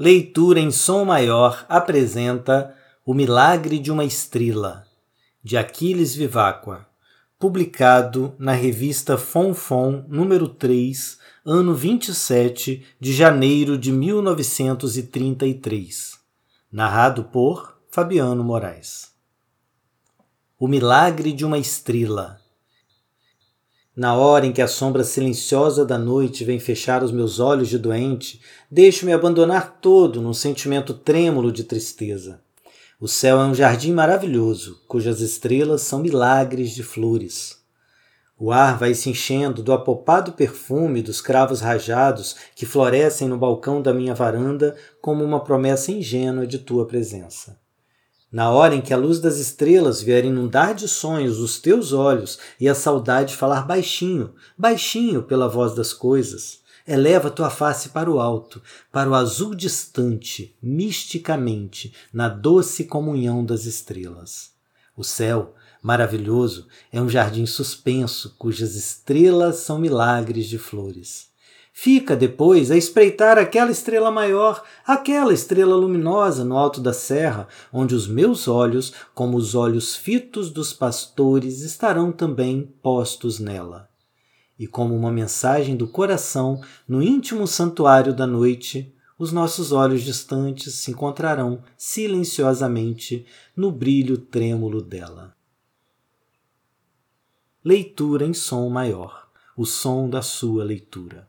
Leitura em som maior apresenta O Milagre de uma Estrela, de Aquiles Viváqua, publicado na revista Fonfon, número 3, ano 27 de janeiro de 1933. Narrado por Fabiano Moraes. O Milagre de uma Estrela na hora em que a sombra silenciosa da noite vem fechar os meus olhos de doente, deixo-me abandonar todo num sentimento trêmulo de tristeza. O céu é um jardim maravilhoso, cujas estrelas são milagres de flores. O ar vai se enchendo do apopado perfume dos cravos rajados que florescem no balcão da minha varanda como uma promessa ingênua de tua presença. Na hora em que a luz das estrelas vier inundar de sonhos os teus olhos e a saudade falar baixinho, baixinho pela voz das coisas, eleva tua face para o alto, para o azul distante, misticamente, na doce comunhão das estrelas. O céu, maravilhoso, é um jardim suspenso, cujas estrelas são milagres de flores. Fica depois a espreitar aquela estrela maior, aquela estrela luminosa no alto da serra, onde os meus olhos, como os olhos fitos dos pastores, estarão também postos nela. E como uma mensagem do coração, no íntimo santuário da noite, os nossos olhos distantes se encontrarão silenciosamente no brilho trêmulo dela. Leitura em som maior, o som da sua leitura.